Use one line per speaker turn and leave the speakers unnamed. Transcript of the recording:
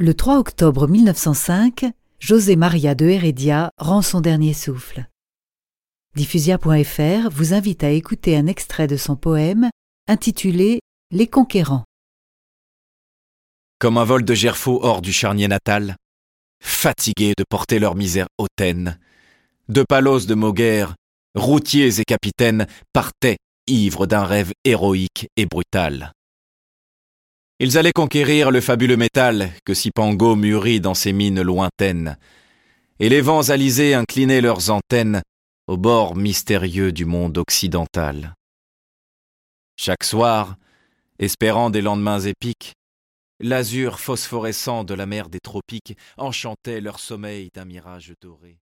Le 3 octobre 1905, José Maria de Heredia rend son dernier souffle. Diffusia.fr vous invite à écouter un extrait de son poème intitulé Les Conquérants.
Comme un vol de gerfaux hors du charnier natal, fatigués de porter leur misère hautaine, de palos de Moguer, routiers et capitaines partaient ivres d'un rêve héroïque et brutal. Ils allaient conquérir le fabuleux métal que Sipango mûrit dans ses mines lointaines, et les vents alisés inclinaient leurs antennes au bord mystérieux du monde occidental. Chaque soir, espérant des lendemains épiques, l'azur phosphorescent de la mer des tropiques enchantait leur sommeil d'un mirage doré.